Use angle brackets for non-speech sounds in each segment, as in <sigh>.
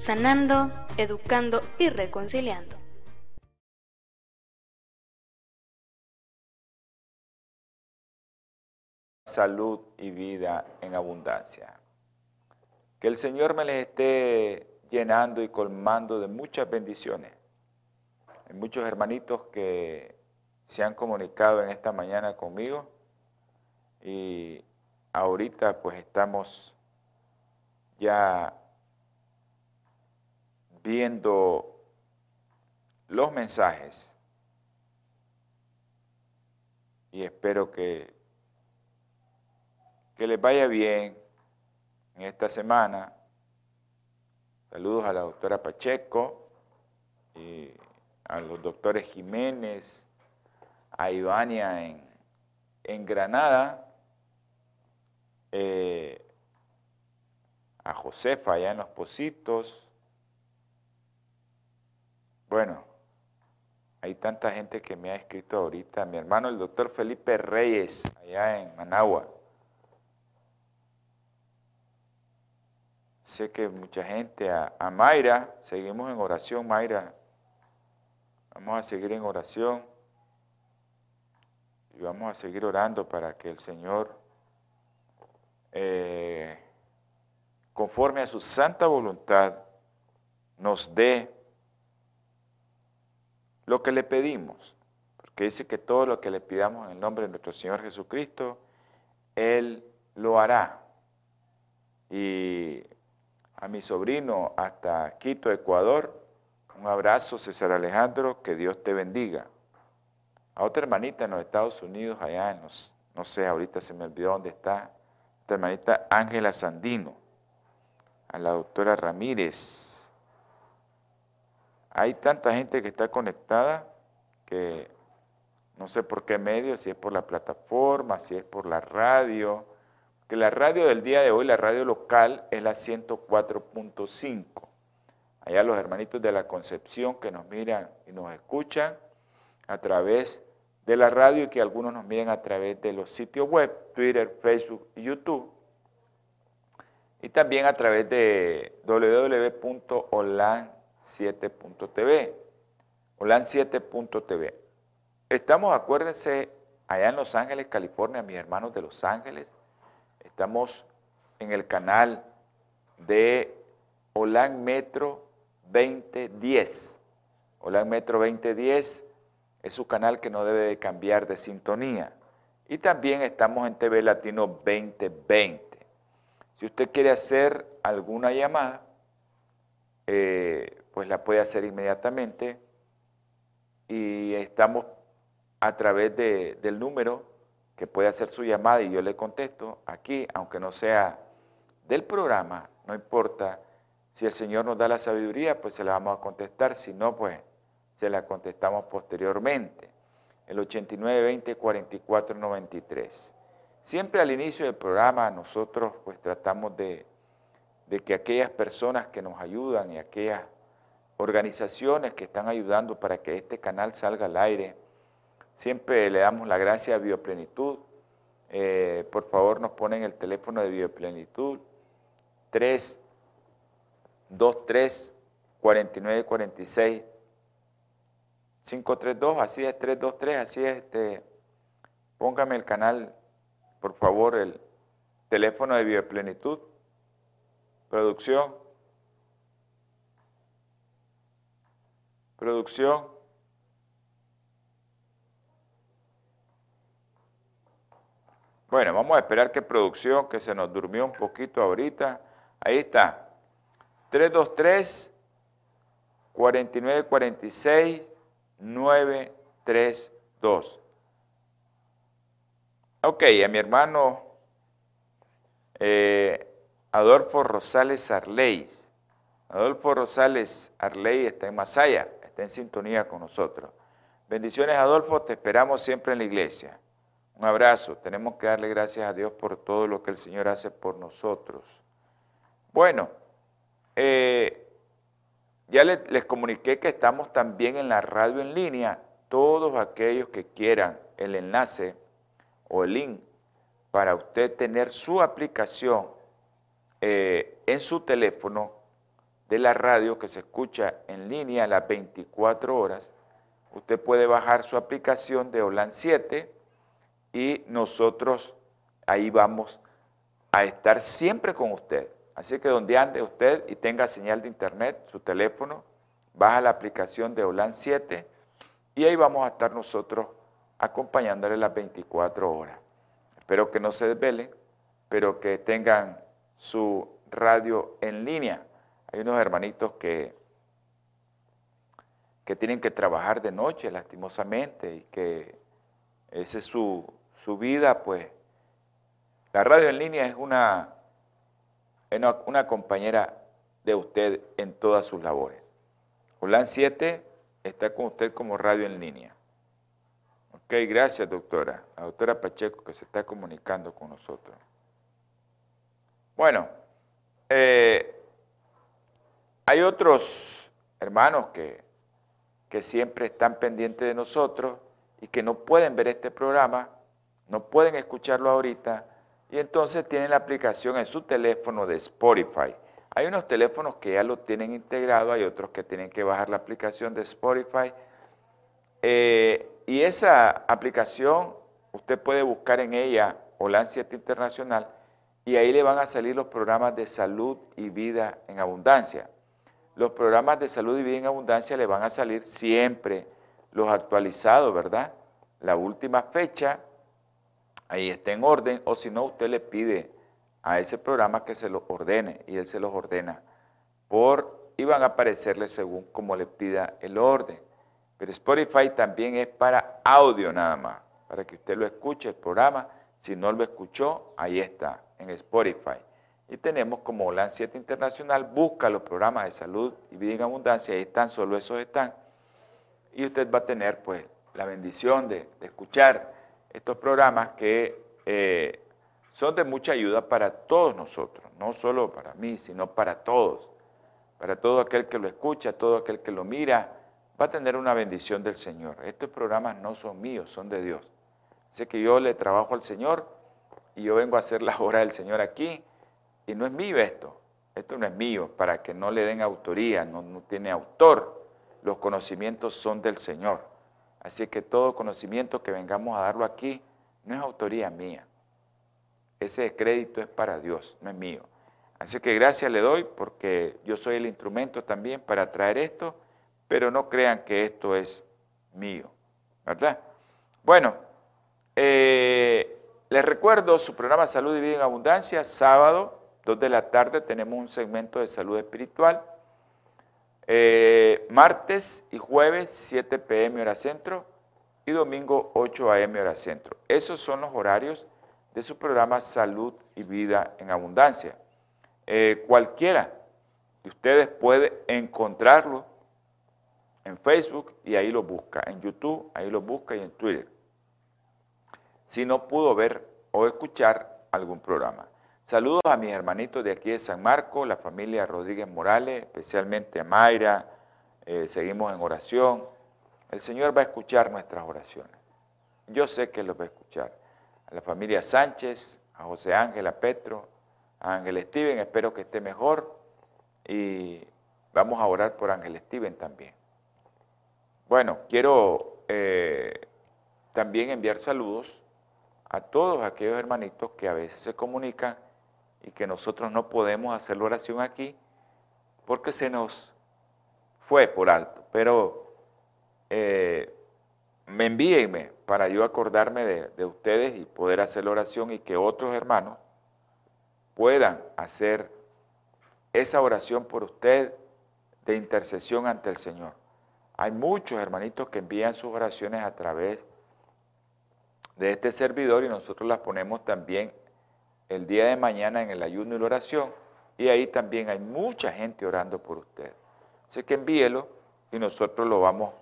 sanando, educando y reconciliando. Salud y vida en abundancia. Que el Señor me les esté llenando y colmando de muchas bendiciones. Hay muchos hermanitos que se han comunicado en esta mañana conmigo y ahorita pues estamos ya viendo los mensajes y espero que, que les vaya bien en esta semana. Saludos a la doctora Pacheco a los doctores Jiménez, a Ivania en, en Granada, eh, a Josefa allá en Los Positos, bueno, hay tanta gente que me ha escrito ahorita. Mi hermano, el doctor Felipe Reyes, allá en Managua. Sé que mucha gente, a, a Mayra, seguimos en oración, Mayra. Vamos a seguir en oración y vamos a seguir orando para que el Señor, eh, conforme a su santa voluntad, nos dé lo que le pedimos, porque dice que todo lo que le pidamos en el nombre de nuestro Señor Jesucristo, Él lo hará. Y a mi sobrino hasta Quito, Ecuador, un abrazo, César Alejandro, que Dios te bendiga. A otra hermanita en los Estados Unidos, allá en los, no sé, ahorita se me olvidó dónde está, esta hermanita Ángela Sandino, a la doctora Ramírez, hay tanta gente que está conectada que no sé por qué medio, si es por la plataforma, si es por la radio, que la radio del día de hoy, la radio local, es la 104.5. Allá los hermanitos de la Concepción que nos miran y nos escuchan a través de la radio y que algunos nos miran a través de los sitios web, Twitter, Facebook y YouTube. Y también a través de www.online 7.tv, Holan 7.tv. Estamos, acuérdense, allá en Los Ángeles, California, mis hermanos de Los Ángeles. Estamos en el canal de Holan Metro 2010. Holan Metro 2010 es su canal que no debe de cambiar de sintonía. Y también estamos en TV Latino 2020. Si usted quiere hacer alguna llamada, eh, pues la puede hacer inmediatamente y estamos a través del número que puede hacer su llamada y yo le contesto aquí, aunque no sea del programa, no importa. Si el Señor nos da la sabiduría, pues se la vamos a contestar, si no, pues se la contestamos posteriormente. El 8920 4493. Siempre al inicio del programa nosotros pues tratamos de, de que aquellas personas que nos ayudan y aquellas organizaciones que están ayudando para que este canal salga al aire. Siempre le damos la gracia a Bioplenitud. Eh, por favor, nos ponen el teléfono de Bioplenitud 323 4946 532, así es, 323, así es. Este, póngame el canal, por favor, el teléfono de Bioplenitud. Producción Producción. Bueno, vamos a esperar que producción, que se nos durmió un poquito ahorita. Ahí está. 323 4946 932. Ok, a mi hermano eh, Adolfo Rosales Arleis. Adolfo Rosales Arley está en Masaya, en sintonía con nosotros. Bendiciones, Adolfo, te esperamos siempre en la iglesia. Un abrazo, tenemos que darle gracias a Dios por todo lo que el Señor hace por nosotros. Bueno, eh, ya les, les comuniqué que estamos también en la radio en línea. Todos aquellos que quieran el enlace o el link para usted tener su aplicación eh, en su teléfono de la radio que se escucha en línea las 24 horas, usted puede bajar su aplicación de OLAN 7 y nosotros ahí vamos a estar siempre con usted. Así que donde ande usted y tenga señal de internet, su teléfono, baja la aplicación de OLAN 7 y ahí vamos a estar nosotros acompañándole las 24 horas. Espero que no se desvelen, pero que tengan su radio en línea. Hay unos hermanitos que, que tienen que trabajar de noche, lastimosamente, y que esa es su, su vida, pues. La radio en línea es una, una, compañera de usted en todas sus labores. Holan 7 está con usted como radio en línea. Ok, gracias doctora. La doctora Pacheco que se está comunicando con nosotros. Bueno, eh, hay otros hermanos que, siempre están pendientes de nosotros y que no pueden ver este programa, no pueden escucharlo ahorita, y entonces tienen la aplicación en su teléfono de Spotify. Hay unos teléfonos que ya lo tienen integrado, hay otros que tienen que bajar la aplicación de Spotify. Eh, y esa aplicación, usted puede buscar en ella OLAN 7 Internacional y ahí le van a salir los programas de salud y vida en abundancia. Los programas de salud y vida en abundancia le van a salir siempre los actualizados, ¿verdad? La última fecha, ahí está en orden, o si no, usted le pide a ese programa que se los ordene y él se los ordena por y van a aparecerle según como le pida el orden. Pero Spotify también es para audio nada más, para que usted lo escuche el programa. Si no lo escuchó, ahí está, en Spotify. Y tenemos como Holan 7 Internacional, busca los programas de salud y vida en abundancia, ahí están, solo esos están. Y usted va a tener pues la bendición de, de escuchar estos programas que eh, son de mucha ayuda para todos nosotros, no solo para mí, sino para todos, para todo aquel que lo escucha, todo aquel que lo mira, va a tener una bendición del Señor. Estos programas no son míos, son de Dios. Sé que yo le trabajo al Señor y yo vengo a hacer la obra del Señor aquí y no es mío esto, esto no es mío, para que no le den autoría, no, no tiene autor, los conocimientos son del Señor. Así que todo conocimiento que vengamos a darlo aquí no es autoría mía. Ese crédito es para Dios, no es mío. Así que gracias le doy porque yo soy el instrumento también para traer esto, pero no crean que esto es mío, ¿verdad? Bueno, eh, les recuerdo su programa Salud y Vida en Abundancia, sábado, 2 de la tarde, tenemos un segmento de salud espiritual. Eh, martes y jueves, 7 pm hora centro, y domingo, 8 am hora centro. Esos son los horarios de su programa Salud y Vida en Abundancia. Eh, cualquiera de ustedes puede encontrarlo en Facebook y ahí lo busca, en YouTube, ahí lo busca y en Twitter. Si no pudo ver o escuchar algún programa. Saludos a mis hermanitos de aquí de San Marco, la familia Rodríguez Morales, especialmente a Mayra. Eh, seguimos en oración. El Señor va a escuchar nuestras oraciones. Yo sé que los va a escuchar a la familia Sánchez, a José Ángel, a Petro, a Ángel Steven, espero que esté mejor y vamos a orar por Ángel Steven también. Bueno, quiero eh, también enviar saludos a todos aquellos hermanitos que a veces se comunican y que nosotros no podemos hacer la oración aquí porque se nos fue por alto, pero eh, me envíenme para yo acordarme de, ustedes y poder hacer la oración y que otros hermanos puedan hacer esa oración por usted de intercesión ante el Señor. Hay muchos hermanitos que envían sus oraciones a través de este servidor y nosotros las ponemos también el día de mañana en el ayuno y la oración Y ahí también hay mucha gente orando por usted. Así que envíelo y nosotros lo vamos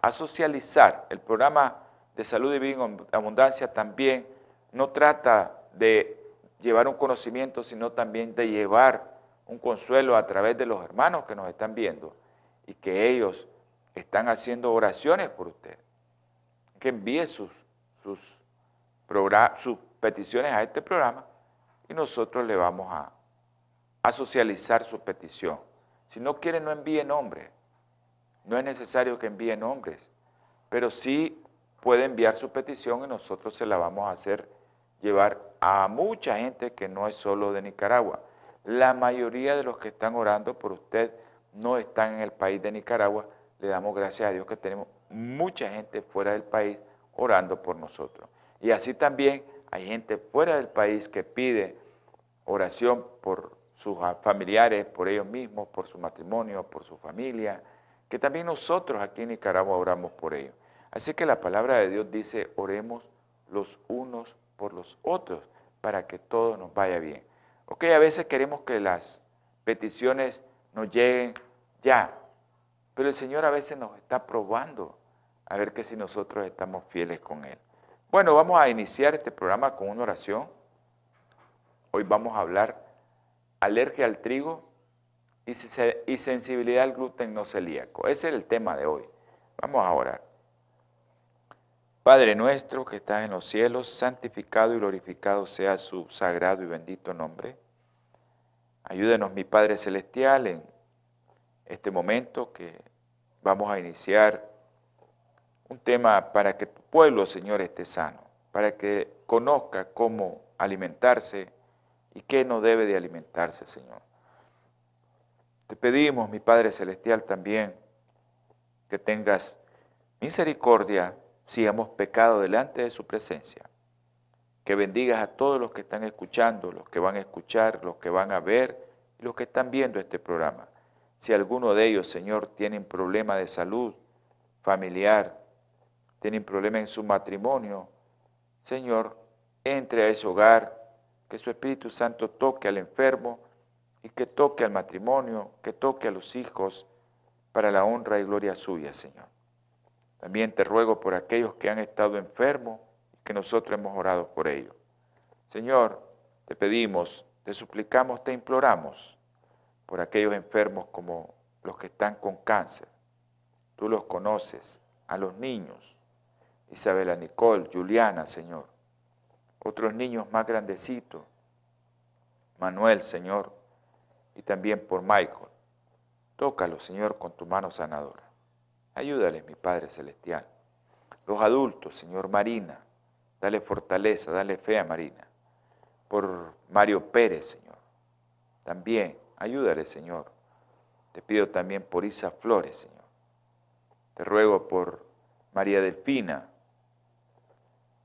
a socializar. El programa de salud y en abundancia también no trata de llevar un conocimiento, sino también de llevar un consuelo a través de los hermanos que nos están viendo y que ellos están haciendo oraciones por usted. Que envíe sus, sus peticiones a este programa y nosotros le vamos a, socializar su petición. Si no quiere, no envíe nombres. No es necesario que envíe nombres, pero sí puede enviar su petición y nosotros se la vamos a hacer llevar a mucha gente que no es solo de Nicaragua. La mayoría de los que están orando por usted no están en el país de Nicaragua. Le damos gracias a Dios que tenemos mucha gente fuera del país orando por nosotros. Y así también hay gente fuera del país que pide oración por sus familiares, por ellos mismos, por su matrimonio, por su familia, que también nosotros aquí en Nicaragua oramos por ellos. Así que la palabra de Dios dice, oremos los unos por los otros para que todo nos vaya bien. Ok, a veces queremos que las peticiones nos lleguen ya, pero el Señor a veces nos está probando a ver que si nosotros estamos fieles con Él. Bueno, vamos a iniciar este programa con una oración. Hoy vamos a hablar alergia al trigo y sensibilidad al gluten no celíaco. Ese es el tema de hoy. Vamos a orar. Padre nuestro que estás en los cielos, santificado y glorificado sea su sagrado y bendito nombre. Ayúdenos, mi Padre Celestial, en este momento que vamos a iniciar un tema para que tu pueblo, Señor, esté sano, para que conozca cómo alimentarse y qué no debe de alimentarse, Señor. Te pedimos, mi Padre Celestial, también que tengas misericordia si hemos pecado delante de su presencia. Que bendigas a todos los que están escuchando, los que van a escuchar, los que van a ver y los que están viendo este programa. Si alguno de ellos, Señor, tienen problema de salud familiar, tienen problema en su matrimonio, Señor, entre a ese hogar, que su Espíritu Santo toque al enfermo y que toque al matrimonio, que toque a los hijos para la honra y gloria suya, Señor. También te ruego por aquellos que han estado enfermos y que nosotros hemos orado por ellos. Señor, te pedimos, te suplicamos, te imploramos por aquellos enfermos como los que están con cáncer. Tú los conoces, a los niños, Isabela Nicole, Juliana, Señor. Otros niños más grandecitos, Manuel, Señor, y también por Michael. Tócalo, Señor, con tu mano sanadora. Ayúdales, mi Padre Celestial. Los adultos, Señor Marina, dale fortaleza, dale fe a Marina. Por Mario Pérez, Señor. También, ayúdale, Señor. Te pido también por Isa Flores, Señor. Te ruego por María Delfina,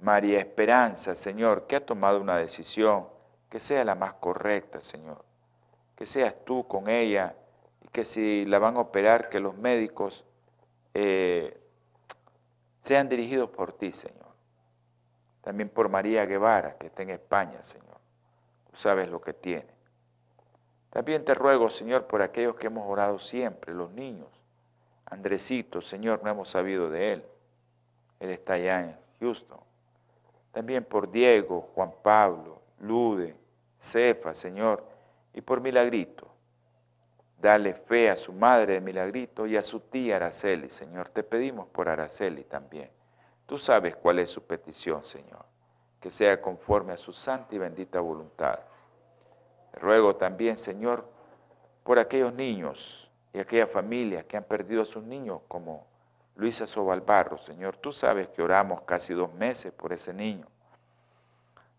María Esperanza, Señor, que ha tomado una decisión que sea la más correcta, Señor. Que seas tú con ella y que si la van a operar, que los médicos eh, sean dirigidos por ti, Señor. También por María Guevara, que está en España, Señor. Tú sabes lo que tiene. También te ruego, Señor, por aquellos que hemos orado siempre, los niños. Andresito, Señor, no hemos sabido de él. Él está allá en Houston. También por Diego, Juan Pablo, Lude, Cefa, Señor, y por Milagrito. Dale fe a su madre de Milagrito y a su tía Araceli, Señor. Te pedimos por Araceli también. Tú sabes cuál es su petición, Señor. Que sea conforme a su santa y bendita voluntad. Ruego también, Señor, por aquellos niños y aquellas familias que han perdido a sus niños, como Luisa Sobalbarro, Señor. Tú sabes que oramos casi dos meses por ese niño.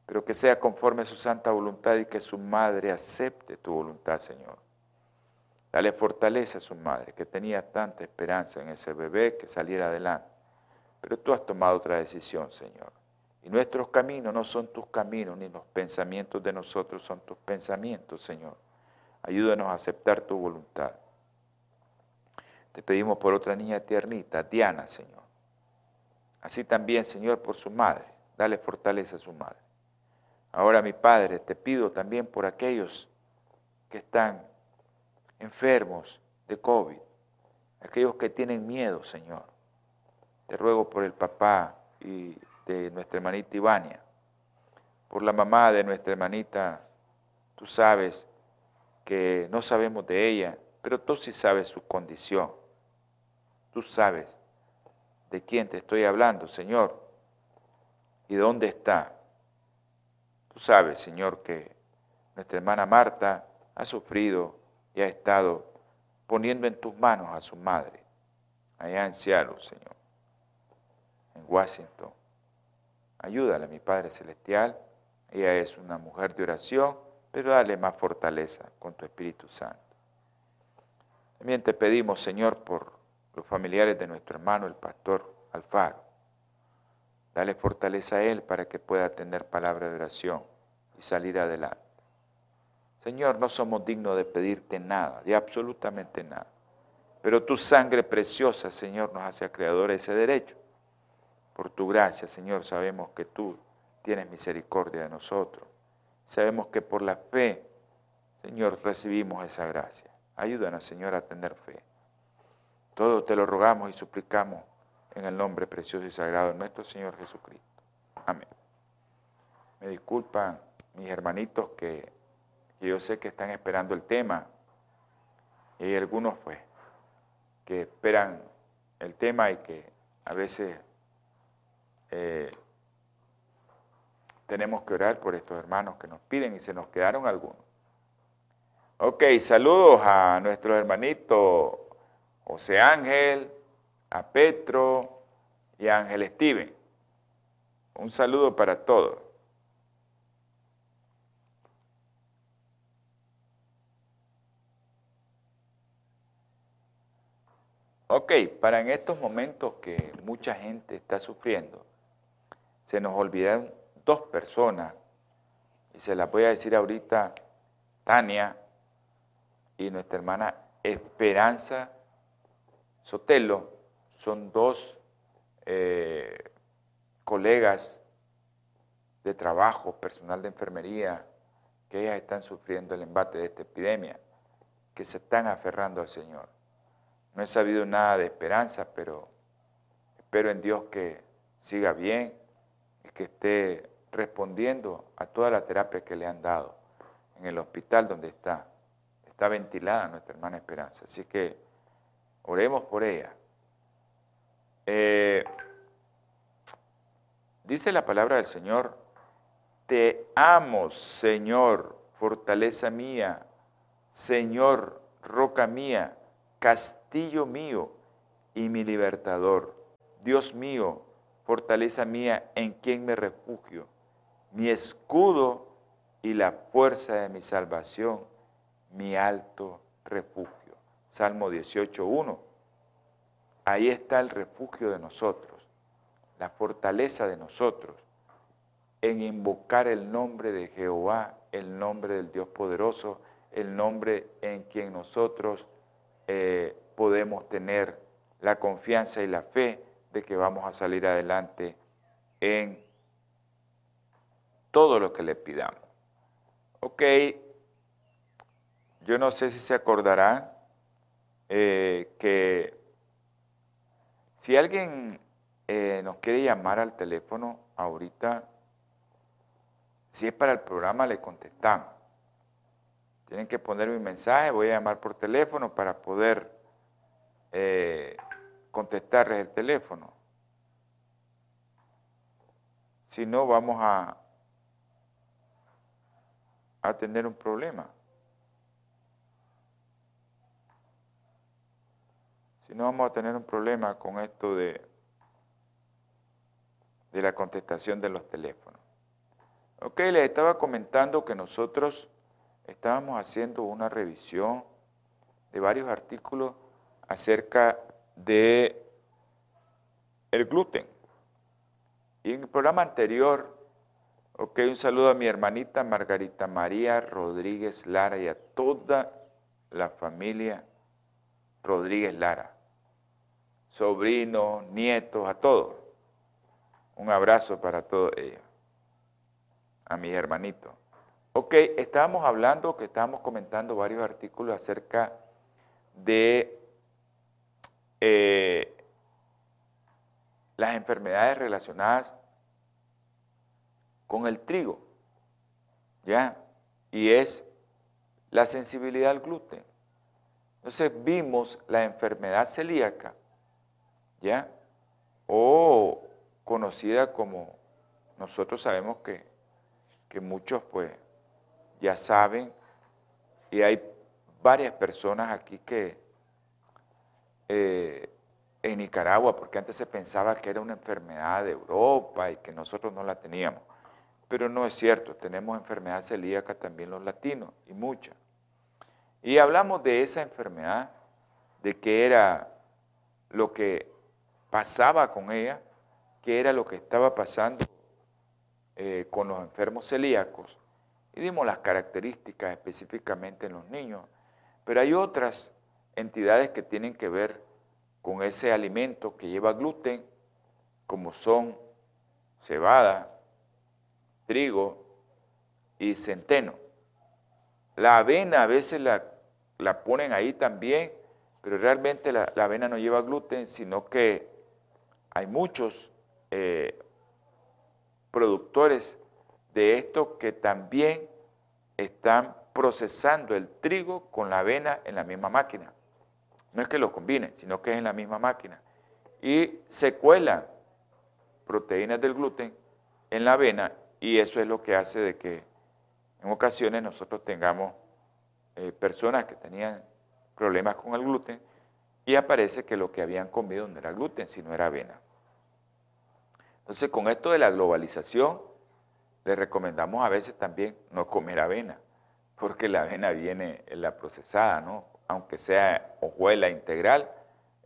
Pero que sea conforme a su santa voluntad y que su madre acepte tu voluntad, Señor. Dale fortaleza a su madre, que tenía tanta esperanza en ese bebé que saliera adelante. Pero tú has tomado otra decisión, Señor. Y nuestros caminos no son tus caminos, ni los pensamientos de nosotros son tus pensamientos, Señor. Ayúdanos a aceptar tu voluntad. Te pedimos por otra niña tiernita, Diana, Señor. Así también, Señor, por su madre. Dale fortaleza a su madre. Ahora, mi Padre, te pido también por aquellos que están enfermos de COVID, aquellos que tienen miedo, Señor. Te ruego por el papá y de nuestra hermanita Ivania, por la mamá de nuestra hermanita, tú sabes que no sabemos de ella, pero tú sí sabes su condición. Tú sabes de quién te estoy hablando, Señor, y dónde está. Tú sabes, Señor, que nuestra hermana Marta ha sufrido y ha estado poniendo en tus manos a su madre, allá en Seattle, Señor, en Washington. Ayúdale, mi Padre Celestial. Ella es una mujer de oración, pero dale más fortaleza con tu Espíritu Santo. También te pedimos, Señor, por los familiares de nuestro hermano, el pastor Alfaro. Dale fortaleza a él para que pueda tener palabra de oración y salir adelante. Señor, no somos dignos de pedirte nada, de absolutamente nada. Pero tu sangre preciosa, Señor, nos hace acreedores de ese derecho. Por tu gracia, Señor, sabemos que tú tienes misericordia de nosotros. Sabemos que por la fe, Señor, recibimos esa gracia. Ayúdanos, Señor, a tener fe. Todo te lo rogamos y suplicamos en el nombre precioso y sagrado de nuestro Señor Jesucristo. Amén. Me disculpan mis hermanitos que, yo sé que están esperando el tema y hay algunos pues que esperan el tema y que a veces eh, tenemos que orar por estos hermanos que nos piden y se nos quedaron algunos. Ok, saludos a nuestro hermanito José Ángel, a Petro y a Ángel Steven. Un saludo para todos. Ok, para en estos momentos que mucha gente está sufriendo, se nos olvidaron dos personas, y se las voy a decir ahorita, Tania y nuestra hermana Esperanza Sotelo, son dos eh, colegas de trabajo, personal de enfermería, que ellas están sufriendo el embate de esta epidemia, que se están aferrando al Señor. No he sabido nada de esperanza, pero espero en Dios que siga bien y que esté respondiendo a toda la terapia que le han dado en el hospital donde está. Está ventilada nuestra hermana Esperanza. Así que oremos por ella. Eh, dice la palabra del Señor, te amo, Señor, fortaleza mía, Señor, roca mía, castillo mío y mi libertador. Dios mío, fortaleza mía, en quien me refugio mi escudo y la fuerza de mi salvación, mi alto refugio. Salmo 18.1. Ahí está el refugio de nosotros, la fortaleza de nosotros, en invocar el nombre de Jehová, el nombre del Dios poderoso, el nombre en quien nosotros eh, podemos tener la confianza y la fe de que vamos a salir adelante en todo lo que le pidamos. Ok, yo no sé si se acordarán eh, que si alguien eh, nos quiere llamar al teléfono ahorita, si es para el programa, le contestamos. Tienen que poner mi mensaje, voy a llamar por teléfono para poder eh, contestarles el teléfono. Si no, vamos a, a tener un problema. Si no, vamos a tener un problema con esto de, de la contestación de los teléfonos. Ok, les estaba comentando que nosotros estábamos haciendo una revisión de varios artículos acerca de el gluten. Y en el programa anterior Ok, un saludo a mi hermanita Margarita María Rodríguez Lara y a toda la familia Rodríguez Lara. Sobrinos, nietos, a todos. Un abrazo para todos ellos. A mis hermanitos. Ok, estábamos hablando, que estábamos comentando varios artículos acerca de eh, las enfermedades relacionadas con el trigo, ¿ya? Y es la sensibilidad al gluten. Entonces vimos la enfermedad celíaca, ¿ya? O conocida como, nosotros sabemos que, que muchos pues ya saben, y hay varias personas aquí que eh, en Nicaragua, porque antes se pensaba que era una enfermedad de Europa y que nosotros no la teníamos. Pero no es cierto, tenemos enfermedad celíaca también los latinos, y muchas. Y hablamos de esa enfermedad, de qué era lo que pasaba con ella, qué era lo que estaba pasando eh, con los enfermos celíacos, y dimos las características específicamente en los niños. Pero hay otras entidades que tienen que ver con ese alimento que lleva gluten, como son cebada, trigo y centeno. La avena a veces la, la ponen ahí también, pero realmente la, avena no lleva gluten, sino que hay muchos eh, productores de esto que también están procesando el trigo con la avena en la misma máquina. No es que lo combinen, sino que es en la misma máquina. Y se cuelan proteínas del gluten en la avena y eso es lo que hace de que en ocasiones nosotros tengamos eh, personas que tenían problemas con el gluten y aparece que lo que habían comido no era gluten, sino era avena. Entonces, con esto de la globalización, les recomendamos a veces también no comer avena, porque la avena viene en la procesada, ¿no? Aunque sea hojuela integral,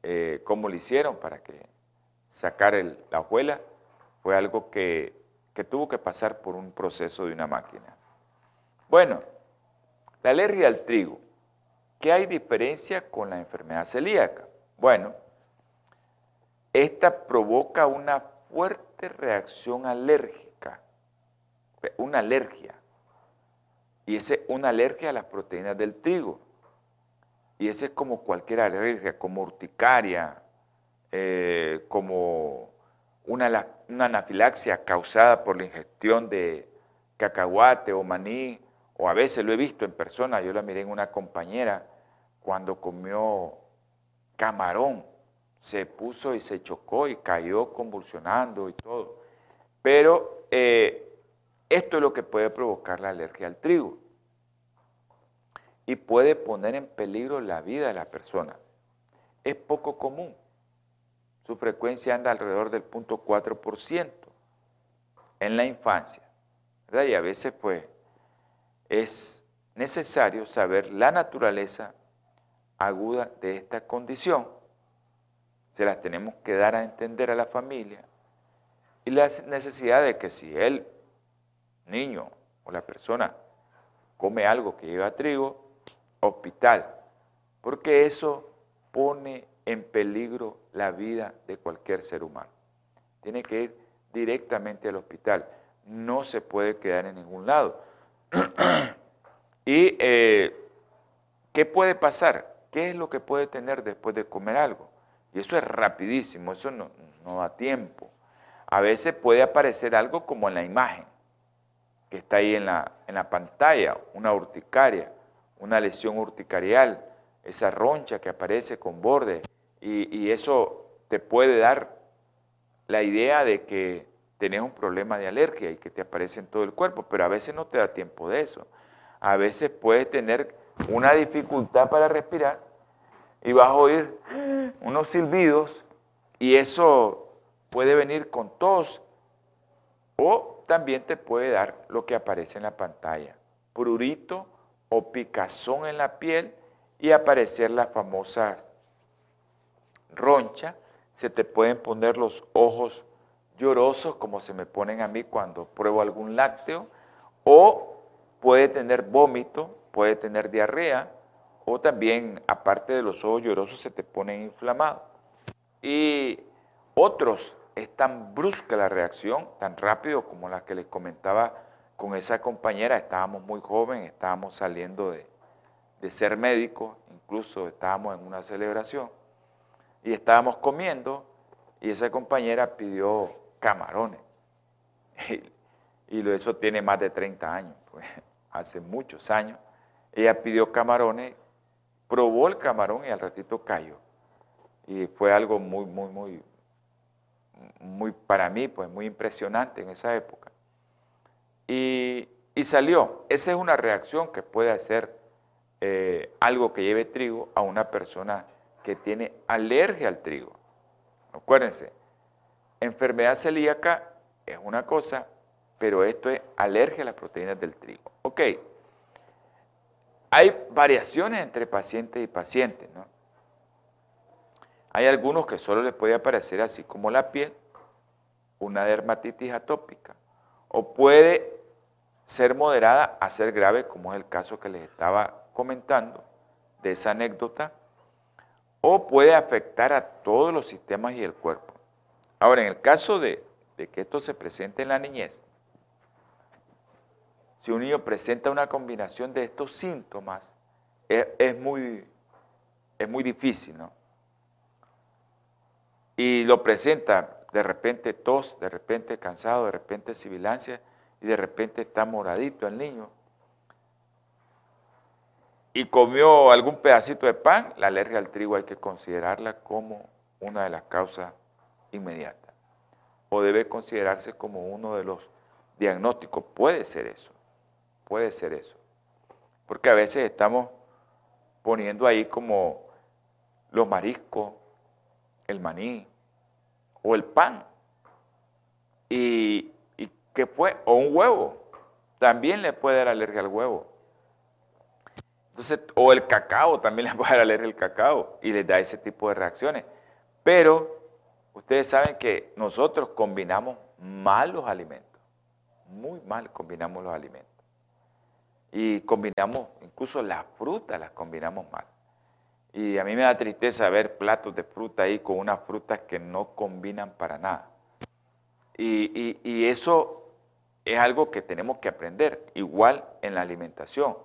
eh, como lo hicieron para que sacar la hojuela, fue algo que que tuvo que pasar por un proceso de una máquina. Bueno, la alergia al trigo. ¿Qué hay diferencia con la enfermedad celíaca? Bueno, esta provoca una fuerte reacción alérgica, una alergia. Y es una alergia a las proteínas del trigo. Y ese es como cualquier alergia, como urticaria, eh, como una, anafilaxia causada por la ingestión de cacahuate o maní, o a veces lo he visto en persona, yo la miré en una compañera cuando comió camarón, se puso y se chocó y cayó convulsionando y todo. Pero eh, esto es lo que puede provocar la alergia al trigo y puede poner en peligro la vida de la persona. Es poco común su frecuencia anda alrededor del 0.4% en la infancia. Y a veces pues es necesario saber la naturaleza aguda de esta condición. Se las tenemos que dar a entender a la familia y la necesidad de que si el niño o la persona come algo que lleva trigo, hospital, porque eso pone en peligro la vida de cualquier ser humano. Tiene que ir directamente al hospital. No se puede quedar en ningún lado. ¿Y eh, qué puede pasar? ¿Qué es lo que puede tener después de comer algo? Y eso es rapidísimo, eso no, da tiempo. A veces puede aparecer algo como en la imagen, que está ahí en la pantalla, una urticaria, una lesión urticarial, esa roncha que aparece con borde y, eso te puede dar la idea de que tenés un problema de alergia y que te aparece en todo el cuerpo, pero a veces no te da tiempo de eso. A veces puedes tener una dificultad para respirar y vas a oír unos silbidos y eso puede venir con tos o también te puede dar lo que aparece en la pantalla, prurito o picazón en la piel y aparecer las famosas roncha, se te pueden poner los ojos llorosos como se me ponen a mí cuando pruebo algún lácteo, o puede tener vómito, puede tener diarrea, o también, aparte de los ojos llorosos, se te ponen inflamados. Y otros, es tan brusca la reacción, tan rápido como la que les comentaba con esa compañera, estábamos muy jóvenes, estábamos saliendo de, de ser médicos, incluso estábamos en una celebración y estábamos comiendo y esa compañera pidió camarones. <laughs> Y, eso tiene más de 30 años, pues, <laughs> hace muchos años. Ella pidió camarones, probó el camarón y al ratito cayó. Y fue algo muy, muy, muy, muy para mí, pues muy impresionante en esa época. Y, salió. Esa es una reacción que puede hacer eh, algo que lleve trigo a una persona que tiene alergia al trigo. Acuérdense, enfermedad celíaca es una cosa, pero esto es alergia a las proteínas del trigo. Ok, hay variaciones entre pacientes y pacientes, ¿no? Hay algunos que solo les puede aparecer así como la piel, una dermatitis atópica, o puede ser moderada a ser grave, como es el caso que les estaba comentando de esa anécdota, o puede afectar a todos los sistemas y el cuerpo. Ahora, en el caso de, que esto se presente en la niñez, si un niño presenta una combinación de estos síntomas, es, muy, es muy difícil, ¿no? Y lo presenta de repente tos, de repente cansado, de repente sibilancia, y de repente está moradito el niño y comió algún pedacito de pan, la alergia al trigo hay que considerarla como una de las causas inmediatas. O debe considerarse como uno de los diagnósticos. Puede ser eso, puede ser eso. Porque a veces estamos poniendo ahí como los mariscos, el maní o el pan. Y, que fue, o un huevo, también le puede dar alergia al huevo o el cacao, también les puede dar alergia el cacao y les da ese tipo de reacciones. Pero ustedes saben que nosotros combinamos mal los alimentos, muy mal combinamos los alimentos. Y combinamos, incluso las frutas las combinamos mal. Y a mí me da tristeza ver platos de fruta ahí con unas frutas que no combinan para nada. Y, y eso es algo que tenemos que aprender, igual en la alimentación.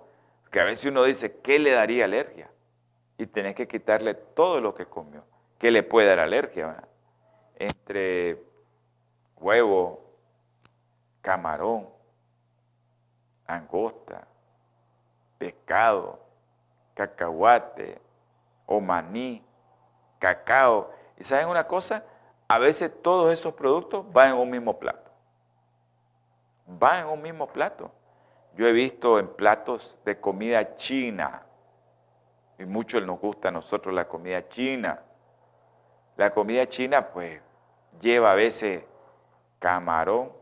Que a veces uno dice, ¿qué le daría alergia? Y tenés que quitarle todo lo que comió. ¿Qué le puede dar alergia? Entre huevo, camarón, angosta, pescado, cacahuate o maní, cacao. ¿Y saben una cosa? A veces todos esos productos van en un mismo plato. Van en un mismo plato. Yo he visto en platos de comida china, y mucho nos gusta a nosotros la comida china. La comida china pues lleva a veces camarón,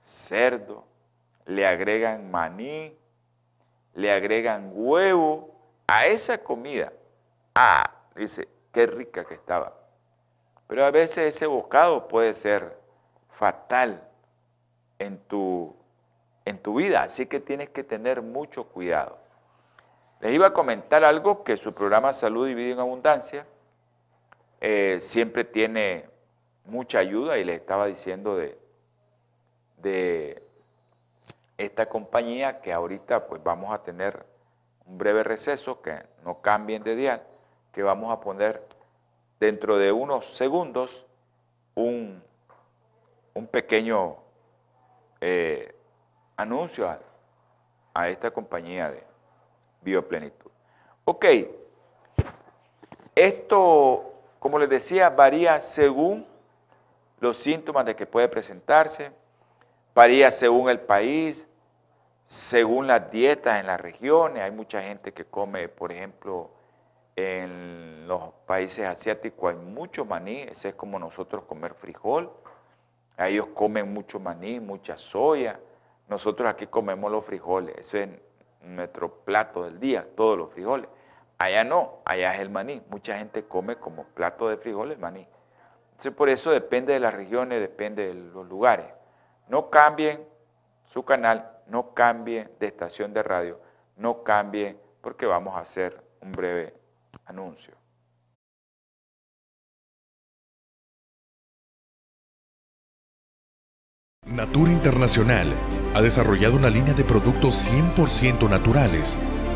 cerdo, le agregan maní, le agregan huevo a esa comida. Ah, dice, qué rica que estaba. Pero a veces ese bocado puede ser fatal en tu en tu vida, así que tienes que tener mucho cuidado. Les iba a comentar algo que su programa Salud y Vida en Abundancia eh, siempre tiene mucha ayuda y les estaba diciendo de, de esta compañía que ahorita pues vamos a tener un breve receso, que no cambien de dial, que vamos a poner dentro de unos segundos un, un pequeño eh, anuncio a, esta compañía de Bioplenitud. Ok, esto, como les decía, varía según los síntomas de que puede presentarse, varía según el país, según las dietas en las regiones. Hay mucha gente que come, por ejemplo, en los países asiáticos hay mucho maní, ese es como nosotros comer frijol. Ellos comen mucho maní, mucha soya. Nosotros aquí comemos los frijoles, eso es nuestro plato del día, todos los frijoles. Allá no, allá es el maní. Mucha gente come como plato de frijoles maní. Entonces por eso depende de las regiones, depende de los lugares. No cambien su canal, no cambien de estación de radio, no cambien porque vamos a hacer un breve anuncio. Natura Internacional ha desarrollado una línea de productos 100% naturales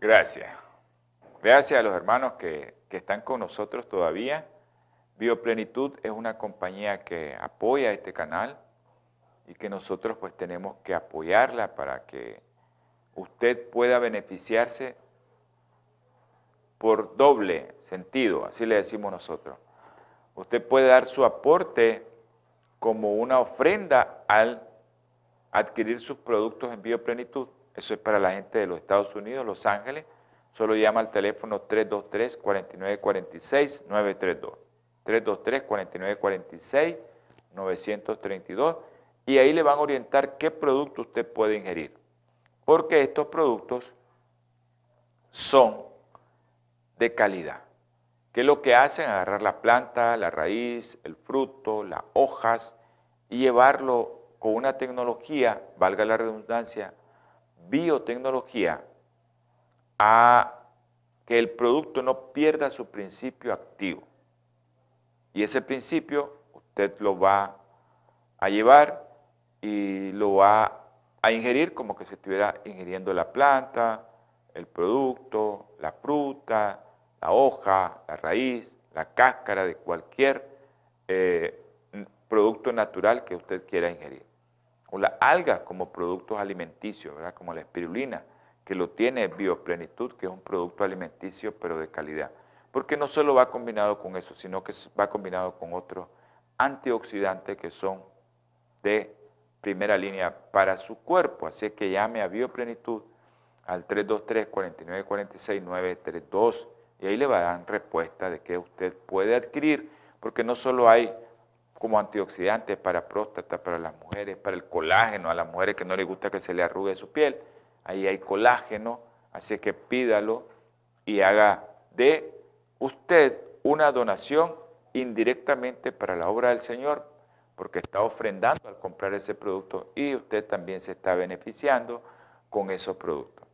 Gracias. Gracias a los hermanos que, están con nosotros todavía. Bioplenitud es una compañía que apoya este canal y que nosotros pues tenemos que apoyarla para que usted pueda beneficiarse por doble sentido, así le decimos nosotros. Usted puede dar su aporte como una ofrenda al adquirir sus productos en bioplenitud eso es para la gente de los Estados Unidos, Los Ángeles. Solo llama al teléfono 323-4946-932. 323-4946-932. Y ahí le van a orientar qué producto usted puede ingerir. Porque estos productos son de calidad. ¿Qué es lo que hacen? Agarrar la planta, la raíz, el fruto, las hojas y llevarlo con una tecnología, valga la redundancia, biotecnología a que el producto no pierda su principio activo. Y ese principio usted lo va a llevar y lo va a ingerir como que se estuviera ingiriendo la planta, el producto, la fruta, la hoja, la raíz, la cáscara de cualquier eh, producto natural que usted quiera ingerir o la alga como productos alimenticios, ¿verdad? como la espirulina, que lo tiene Bioplenitud, que es un producto alimenticio pero de calidad. Porque no solo va combinado con eso, sino que va combinado con otros antioxidantes que son de primera línea para su cuerpo. Así es que llame a Bioplenitud al 323-4946-932 y ahí le va a dar respuesta de que usted puede adquirir, porque no solo hay como antioxidante para próstata, para las mujeres, para el colágeno, a las mujeres que no les gusta que se le arrugue su piel. Ahí hay colágeno, así que pídalo y haga de usted una donación indirectamente para la obra del Señor, porque está ofrendando al comprar ese producto y usted también se está beneficiando con esos productos.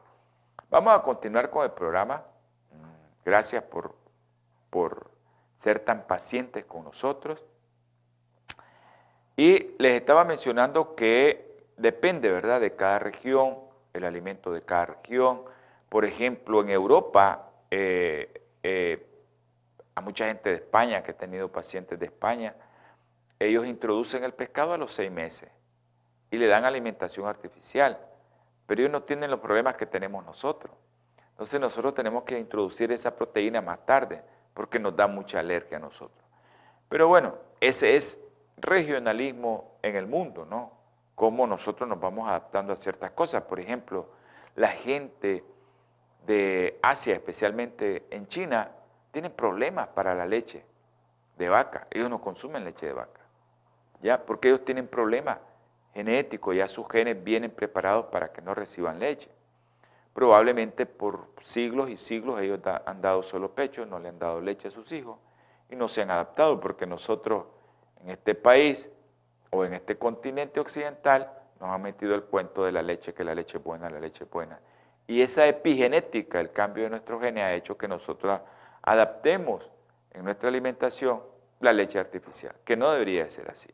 Vamos a continuar con el programa. Mm, gracias por, por ser tan pacientes con nosotros. Y les estaba mencionando que depende, ¿verdad?, de cada región, el alimento de cada región. Por ejemplo, en Europa, eh, eh, a mucha gente de España, que ha tenido pacientes de España, ellos introducen el pescado a los seis meses y le dan alimentación artificial, pero ellos no tienen los problemas que tenemos nosotros. Entonces nosotros tenemos que introducir esa proteína más tarde, porque nos da mucha alergia a nosotros. Pero bueno, ese es regionalismo en el mundo, ¿no? Cómo nosotros nos vamos adaptando a ciertas cosas. Por ejemplo, la gente de Asia, especialmente en China, tienen problemas para la leche de vaca. Ellos no consumen leche de vaca, ¿ya? Porque ellos tienen problemas genéticos, ya sus genes vienen preparados para que no reciban leche. Probablemente por siglos y siglos ellos han dado solo pecho, no le han dado leche a sus hijos y no se han adaptado porque nosotros en este país o en este continente occidental nos ha metido el cuento de la leche, que la leche es buena, la leche es buena. Y esa epigenética, el cambio de nuestro genes, ha hecho que nosotros adaptemos en nuestra alimentación la leche artificial, que no debería ser así.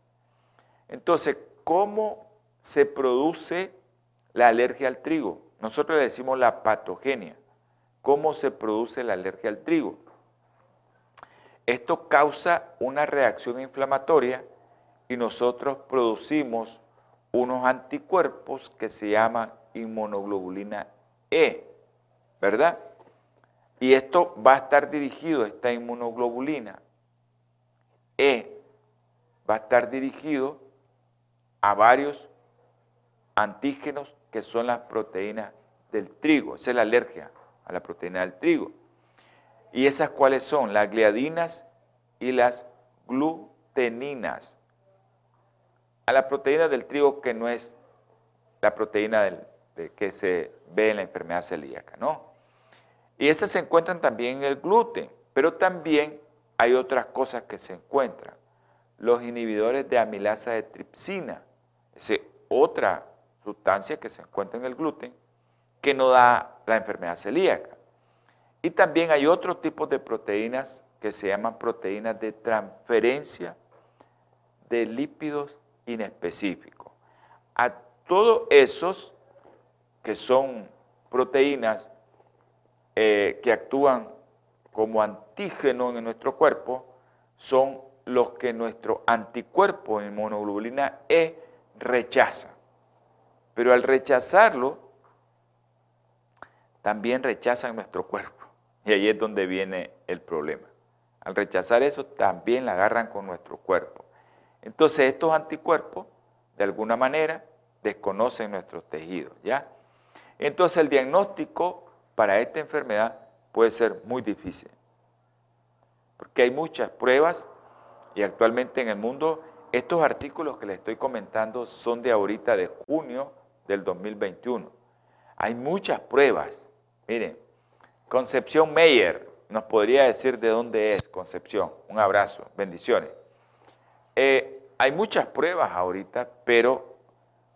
Entonces, ¿cómo se produce la alergia al trigo? Nosotros le decimos la patogenia. ¿Cómo se produce la alergia al trigo? Esto causa una reacción inflamatoria y nosotros producimos unos anticuerpos que se llaman inmunoglobulina E, ¿verdad? Y esto va a estar dirigido, esta inmunoglobulina E, va a estar dirigido a varios antígenos que son las proteínas del trigo, esa es la alergia a la proteína del trigo. ¿Y esas cuáles son? Las gliadinas y las gluteninas. A la proteína del trigo que no es la proteína del, que se ve en la enfermedad celíaca, ¿no? Y esas se encuentran también en el gluten, pero también hay otras cosas que se encuentran. Los inhibidores de amilasa de tripsina, es otra sustancia que se encuentra en el gluten que no da la enfermedad celíaca. Y también hay otros tipos de proteínas que se llaman proteínas de transferencia de lípidos inespecíficos. A todos esos que son proteínas eh, que actúan como antígeno en nuestro cuerpo, son los que nuestro anticuerpo en monoglobulina E rechaza. Pero al rechazarlo, también rechazan nuestro cuerpo. Y ahí es donde viene el problema. Al rechazar eso, también la agarran con nuestro cuerpo. Entonces, estos anticuerpos, de alguna manera, desconocen nuestros tejidos, ¿ya? Entonces, el diagnóstico para esta enfermedad puede ser muy difícil. Porque hay muchas pruebas y actualmente en el mundo, estos artículos que les estoy comentando son de ahorita, de junio del 2021. Hay muchas pruebas. Miren, Concepción Meyer nos podría decir de dónde es Concepción. Un abrazo, bendiciones. Eh, hay muchas pruebas ahorita, pero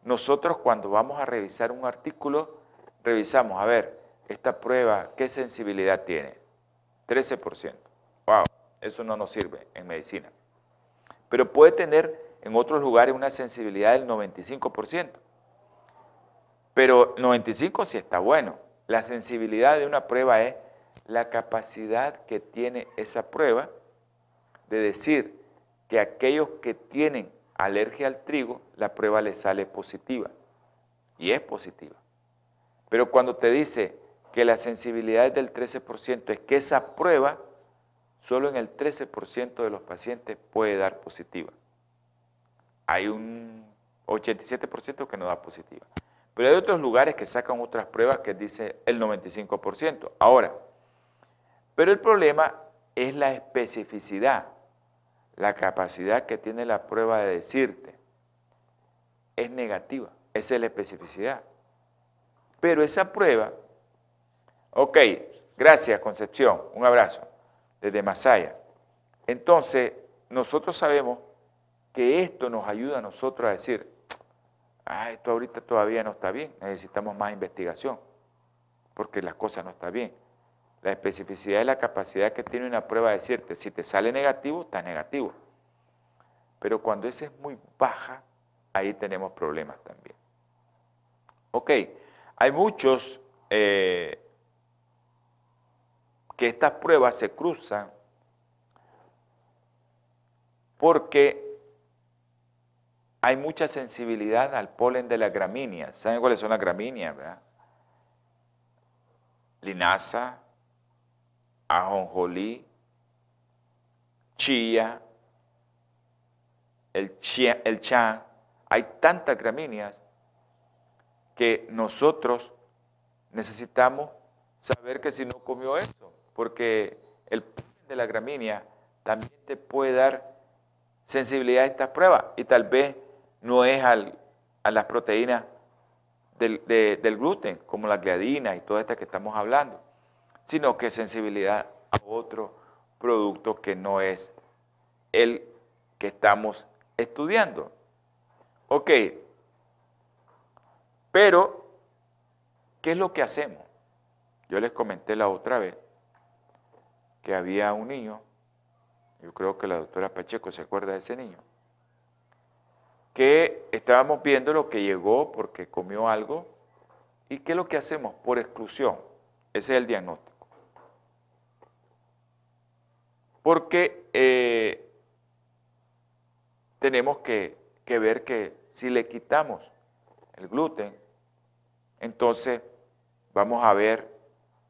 nosotros cuando vamos a revisar un artículo, revisamos, a ver, esta prueba, ¿qué sensibilidad tiene? 13%. Wow, eso no nos sirve en medicina. Pero puede tener en otros lugares una sensibilidad del 95%. Pero 95 sí está bueno. La sensibilidad de una prueba es la capacidad que tiene esa prueba de decir que aquellos que tienen alergia al trigo, la prueba les sale positiva. Y es positiva. Pero cuando te dice que la sensibilidad es del 13%, es que esa prueba solo en el 13% de los pacientes puede dar positiva. Hay un 87% que no da positiva. Pero hay otros lugares que sacan otras pruebas que dice el 95%. Ahora, pero el problema es la especificidad, la capacidad que tiene la prueba de decirte. Es negativa, esa es la especificidad. Pero esa prueba, ok, gracias Concepción, un abrazo desde Masaya. Entonces, nosotros sabemos que esto nos ayuda a nosotros a decir, ah, esto ahorita todavía no está bien, necesitamos más investigación, porque las cosas no están bien. La especificidad es la capacidad que tiene una prueba de decirte, si te sale negativo, está negativo. Pero cuando esa es muy baja, ahí tenemos problemas también. Ok, hay muchos eh, que estas pruebas se cruzan porque hay mucha sensibilidad al polen de la gramínea. ¿Saben cuáles son las gramíneas? Verdad? Linaza, ajonjolí, chía, el, el chan. Hay tantas gramíneas que nosotros necesitamos saber que si no comió eso, porque el de la gramínea también te puede dar sensibilidad a estas pruebas y tal vez no es a las proteínas del, del, gluten, como la gliadina y todas estas que estamos hablando, sino que sensibilidad a otro producto que no es el que estamos estudiando. Ok, pero, ¿qué es lo que hacemos? Yo les comenté la otra vez que había un niño, yo creo que la doctora Pacheco se acuerda de ese niño, que estábamos viendo lo que llegó porque comió algo y qué es lo que hacemos por exclusión. Ese es el diagnóstico. Porque eh, tenemos que, ver que si le quitamos el gluten, entonces vamos a ver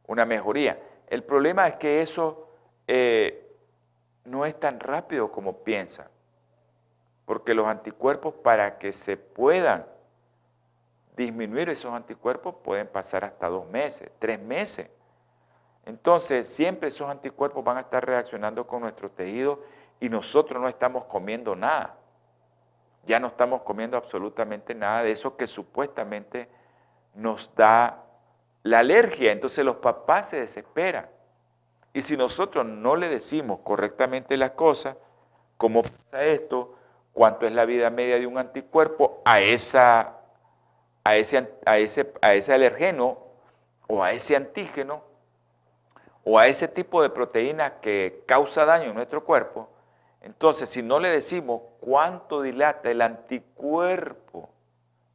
una mejoría. El problema es que eso eh, no es tan rápido como piensa, porque los anticuerpos para que se puedan disminuir esos anticuerpos pueden pasar hasta dos meses, tres meses. Entonces, siempre esos anticuerpos van a estar reaccionando con nuestro tejido y nosotros no estamos comiendo nada. Ya no estamos comiendo absolutamente nada de eso que supuestamente nos da la alergia. Entonces los papás se desesperan. Y si nosotros no le decimos correctamente las cosas, cómo pasa esto, cuánto es la vida media de un anticuerpo a, esa, a, ese, a, ese, a ese alergeno o a ese antígeno, o a ese tipo de proteína que causa daño en nuestro cuerpo, entonces si no le decimos cuánto dilata el anticuerpo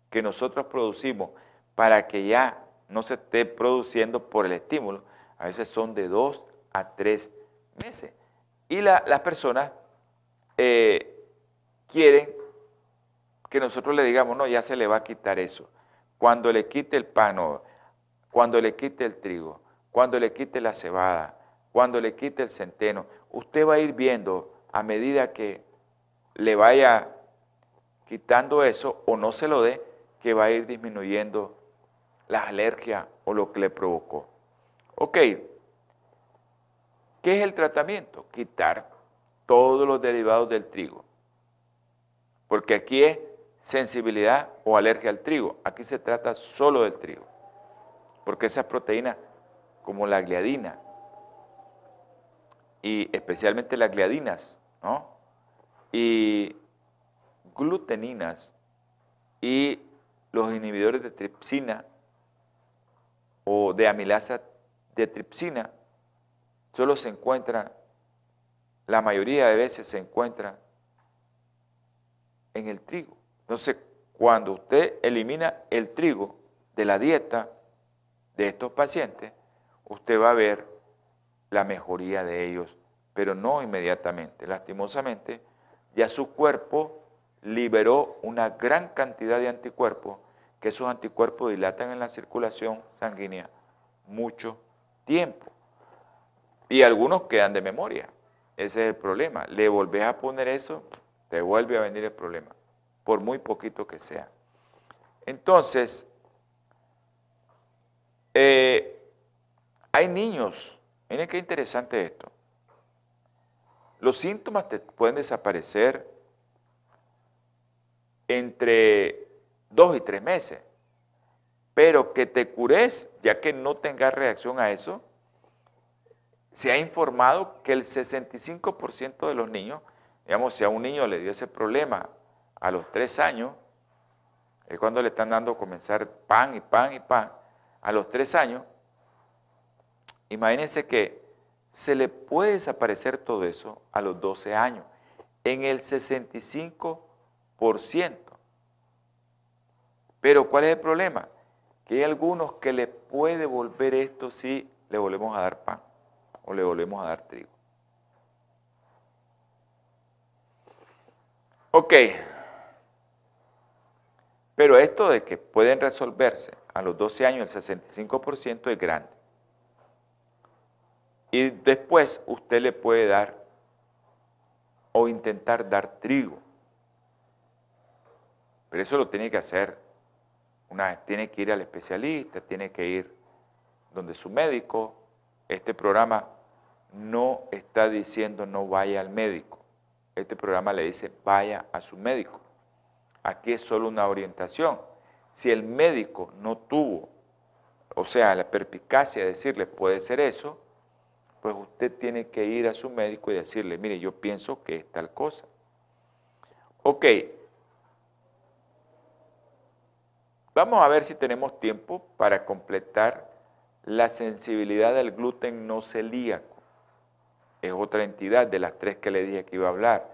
que nosotros producimos para que ya no se esté produciendo por el estímulo, a veces son de dos a tres meses. Y las personas eh, quieren que nosotros le digamos, no, ya se le va a quitar eso. Cuando le quite el pan, cuando le quite el trigo, cuando le quite la cebada, cuando le quite el centeno, usted va a ir viendo a medida que le vaya quitando eso o no se lo dé, que va a ir disminuyendo las alergias o lo que le provocó. Ok, ¿qué es el tratamiento? Quitar todos los derivados del trigo. Porque aquí es sensibilidad o alergia al trigo. Aquí se trata solo del trigo. Porque esas proteínas como la gliadina, y especialmente las gliadinas, ¿no? Y gluteninas y los inhibidores de tripsina o de amilasa de tripsina solo se encuentran, la mayoría de veces se encuentran en el trigo. Entonces, cuando usted elimina el trigo de la dieta de estos pacientes, usted va a ver la mejoría de ellos, pero no inmediatamente. Lastimosamente, ya su cuerpo liberó una gran cantidad de anticuerpos, que esos anticuerpos dilatan en la circulación sanguínea mucho tiempo. Y algunos quedan de memoria. Ese es el problema. Le volvés a poner eso, te vuelve a venir el problema, por muy poquito que sea. Entonces, eh, hay niños, miren qué interesante esto. Los síntomas te pueden desaparecer entre dos y tres meses, pero que te cures, ya que no tengas reacción a eso, se ha informado que el 65% de los niños, digamos, si a un niño le dio ese problema a los tres años, es cuando le están dando comenzar pan y pan y pan, a los tres años, Imagínense que se le puede desaparecer todo eso a los 12 años, en el 65%. Pero ¿cuál es el problema? Que hay algunos que le puede volver esto si le volvemos a dar pan o le volvemos a dar trigo. Ok. Pero esto de que pueden resolverse a los 12 años el 65% es grande. Y después usted le puede dar o intentar dar trigo. Pero eso lo tiene que hacer una vez. Tiene que ir al especialista, tiene que ir donde su médico. Este programa no está diciendo no vaya al médico. Este programa le dice vaya a su médico. Aquí es solo una orientación. Si el médico no tuvo, o sea, la perspicacia de decirle puede ser eso, pues usted tiene que ir a su médico y decirle, mire, yo pienso que es tal cosa. Ok, vamos a ver si tenemos tiempo para completar la sensibilidad del gluten no celíaco. Es otra entidad de las tres que le dije que iba a hablar.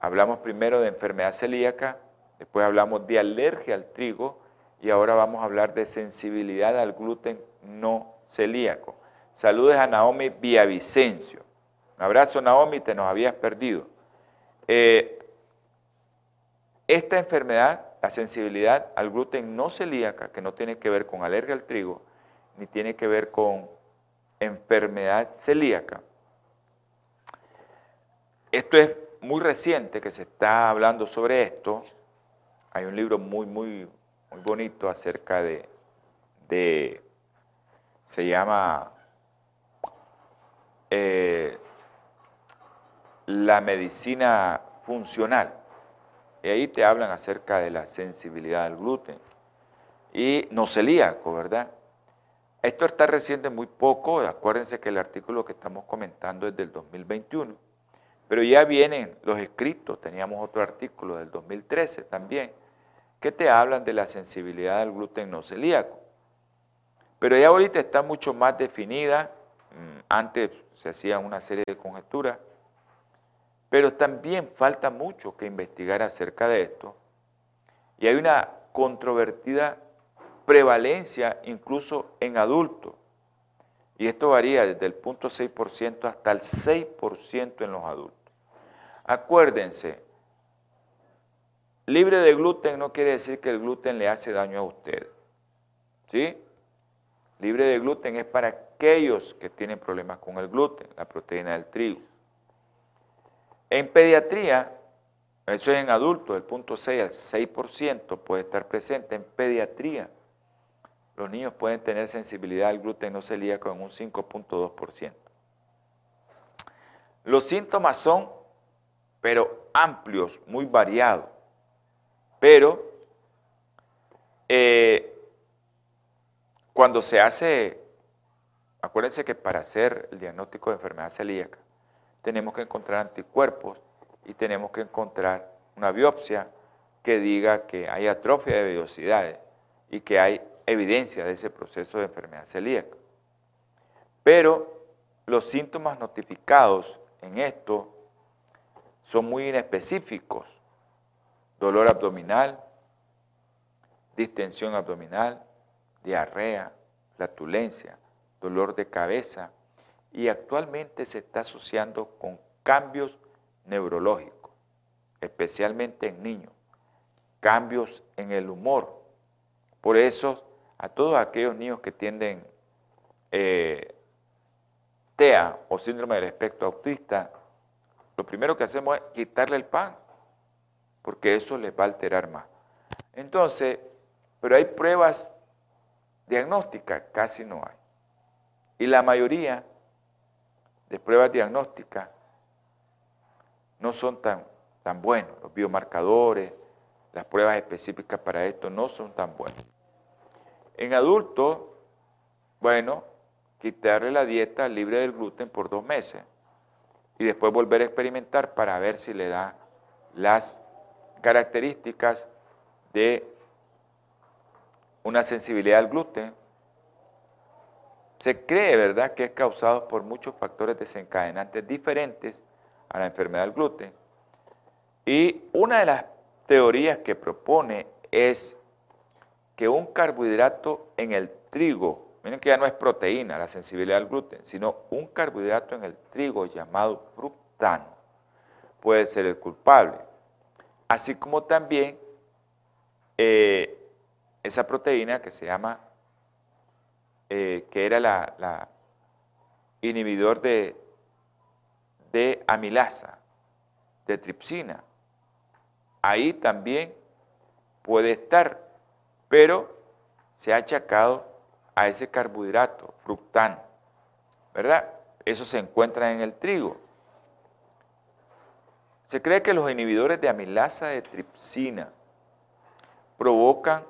Hablamos primero de enfermedad celíaca, después hablamos de alergia al trigo y ahora vamos a hablar de sensibilidad al gluten no celíaco. Saludes a Naomi Villavicencio. Un abrazo, Naomi, te nos habías perdido. Eh, esta enfermedad, la sensibilidad al gluten no celíaca, que no tiene que ver con alergia al trigo, ni tiene que ver con enfermedad celíaca. Esto es muy reciente que se está hablando sobre esto. Hay un libro muy, muy, muy bonito acerca de, de se llama eh, la medicina funcional. Y ahí te hablan acerca de la sensibilidad al gluten. Y no celíaco, ¿verdad? Esto está reciente muy poco, acuérdense que el artículo que estamos comentando es del 2021, pero ya vienen los escritos, teníamos otro artículo del 2013 también, que te hablan de la sensibilidad al gluten no celíaco. Pero ya ahorita está mucho más definida, mm, antes se hacían una serie de conjeturas, pero también falta mucho que investigar acerca de esto. Y hay una controvertida prevalencia incluso en adultos. Y esto varía desde el punto 6% hasta el 6% en los adultos. Acuérdense, libre de gluten no quiere decir que el gluten le hace daño a usted. ¿Sí? Libre de gluten es para aquellos que tienen problemas con el gluten, la proteína del trigo. En pediatría, eso es en adultos, el punto 6 al 6% puede estar presente en pediatría. Los niños pueden tener sensibilidad al gluten no celíaco en un 5.2%. Los síntomas son, pero amplios, muy variados. Pero eh, cuando se hace, acuérdense que para hacer el diagnóstico de enfermedad celíaca, tenemos que encontrar anticuerpos y tenemos que encontrar una biopsia que diga que hay atrofia de vellosidades y que hay evidencia de ese proceso de enfermedad celíaca. Pero los síntomas notificados en esto son muy inespecíficos. Dolor abdominal, distensión abdominal, diarrea, flatulencia, dolor de cabeza y actualmente se está asociando con cambios neurológicos, especialmente en niños, cambios en el humor. Por eso, a todos aquellos niños que tienden eh, TEA o síndrome del espectro autista, lo primero que hacemos es quitarle el pan, porque eso les va a alterar más. Entonces, pero hay pruebas diagnósticas, casi no hay. Y la mayoría de pruebas diagnósticas no son tan, tan buenos. Los biomarcadores, las pruebas específicas para esto no son tan buenos. En adultos, bueno, quitarle la dieta libre del gluten por dos meses y después volver a experimentar para ver si le da las características de una sensibilidad al gluten se cree, ¿verdad?, que es causado por muchos factores desencadenantes diferentes a la enfermedad del gluten. Y una de las teorías que propone es que un carbohidrato en el trigo, miren que ya no es proteína la sensibilidad al gluten, sino un carbohidrato en el trigo llamado fructano, puede ser el culpable. Así como también eh, esa proteína que se llama eh, que era la, inhibidor de, de amilasa, de tripsina. Ahí también puede estar, pero se ha achacado a ese carbohidrato, fructano, ¿verdad? Eso se encuentra en el trigo. Se cree que los inhibidores de amilasa de tripsina provocan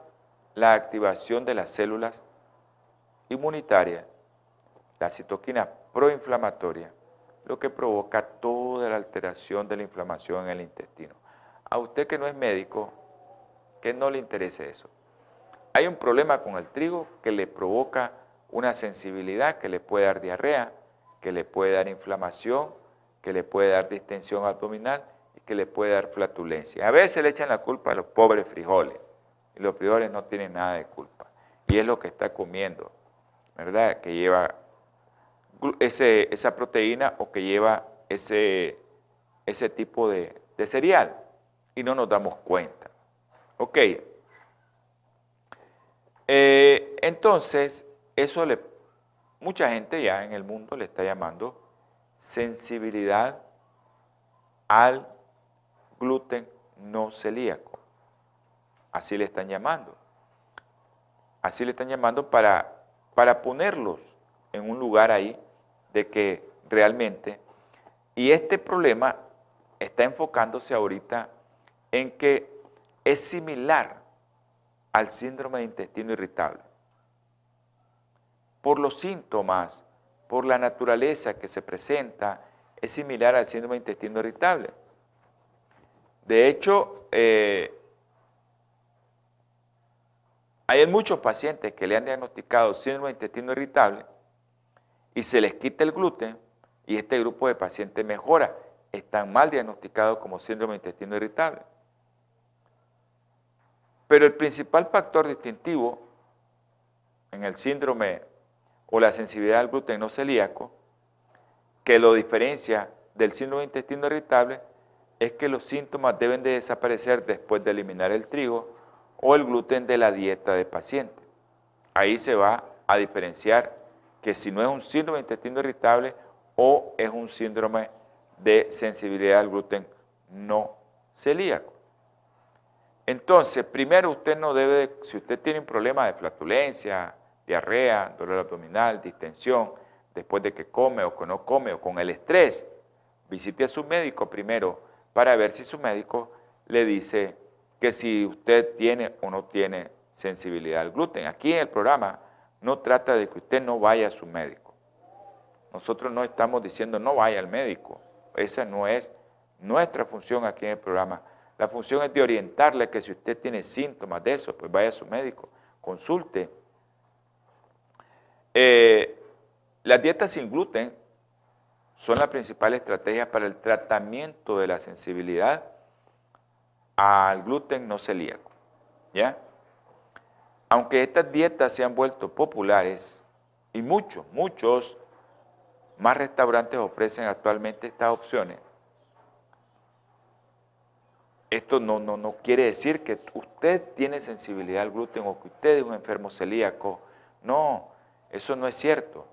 la activación de las células inmunitaria, la citoquina proinflamatoria, lo que provoca toda la alteración de la inflamación en el intestino. A usted que no es médico, que no le interese eso. Hay un problema con el trigo que le provoca una sensibilidad que le puede dar diarrea, que le puede dar inflamación, que le puede dar distensión abdominal y que le puede dar flatulencia. A veces le echan la culpa a los pobres frijoles y los frijoles no tienen nada de culpa. Y es lo que está comiendo ¿verdad? Que lleva esa proteína o que lleva ese, ese tipo de, cereal y no nos damos cuenta. Ok. Eh, entonces, eso le, mucha gente ya en el mundo le está llamando sensibilidad al gluten no celíaco. Así le están llamando. Así le están llamando para para ponerlos en un lugar ahí de que realmente. Y este problema está enfocándose ahorita en que es similar al síndrome de intestino irritable. Por los síntomas, por la naturaleza que se presenta, es similar al síndrome de intestino irritable. De hecho, eh, hay muchos pacientes que le han diagnosticado síndrome de intestino irritable y se les quita el gluten y este grupo de pacientes mejora. Están mal diagnosticados como síndrome de intestino irritable. Pero el principal factor distintivo en el síndrome o la sensibilidad al gluten no celíaco, que lo diferencia del síndrome de intestino irritable, es que los síntomas deben de desaparecer después de eliminar el trigo o el gluten de la dieta del paciente. Ahí se va a diferenciar que si no es un síndrome de intestino irritable o es un síndrome de sensibilidad al gluten no celíaco. Entonces, primero usted no debe, si usted tiene un problema de flatulencia, diarrea, dolor abdominal, distensión, después de que come o que no come o con el estrés, visite a su médico primero para ver si su médico le dice que si usted tiene o no tiene sensibilidad al gluten. Aquí en el programa no trata de que usted no vaya a su médico. Nosotros no estamos diciendo no vaya al médico. Esa no es nuestra función aquí en el programa. La función es de orientarle que si usted tiene síntomas de eso, pues vaya a su médico, consulte. Eh, las dietas sin gluten son la principal estrategia para el tratamiento de la sensibilidad al gluten no celíaco. ¿Ya? Aunque estas dietas se han vuelto populares y muchos, muchos más restaurantes ofrecen actualmente estas opciones, esto no, no, no quiere decir que usted tiene sensibilidad al gluten o que usted es un enfermo celíaco. No, eso no es cierto.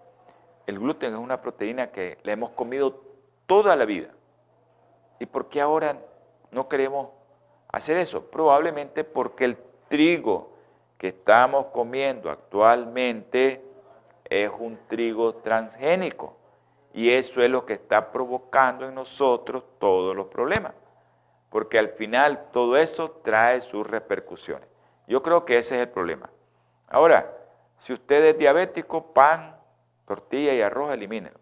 El gluten es una proteína que la hemos comido toda la vida. ¿Y por qué ahora no queremos hacer eso? Probablemente porque el trigo que estamos comiendo actualmente es un trigo transgénico y eso es lo que está provocando en nosotros todos los problemas, porque al final todo eso trae sus repercusiones. Yo creo que ese es el problema. Ahora, si usted es diabético, pan, tortilla y arroz, elimínelo.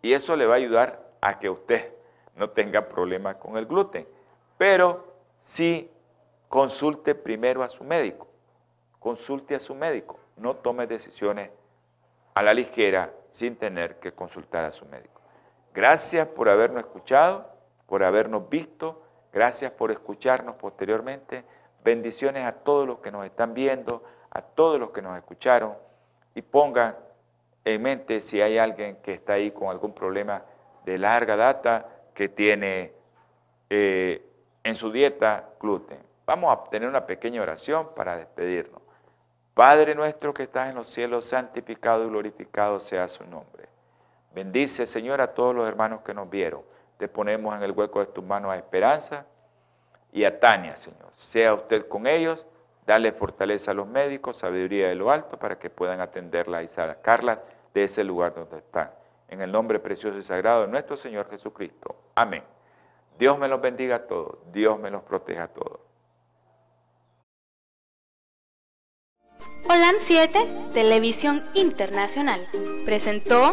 Y eso le va a ayudar a que usted no tenga problemas con el gluten. Pero sí consulte primero a su médico. Consulte a su médico. No tome decisiones a la ligera sin tener que consultar a su médico. Gracias por habernos escuchado, por habernos visto. Gracias por escucharnos posteriormente. Bendiciones a todos los que nos están viendo, a todos los que nos escucharon. Y pongan en mente si hay alguien que está ahí con algún problema de larga data que tiene eh, en su dieta gluten. Vamos a tener una pequeña oración para despedirnos. Padre nuestro que estás en los cielos, santificado y glorificado sea su nombre. Bendice, Señor, a todos los hermanos que nos vieron. Te ponemos en el hueco de tus manos a Esperanza y a Tania, Señor. Sea usted con ellos, dale fortaleza a los médicos, sabiduría de lo alto para que puedan atenderla y sacarlas de ese lugar donde están. En el nombre precioso y sagrado de nuestro Señor Jesucristo. Amén. Dios me los bendiga a todos. Dios me los proteja a todos. OLAM 7, Televisión Internacional, presentó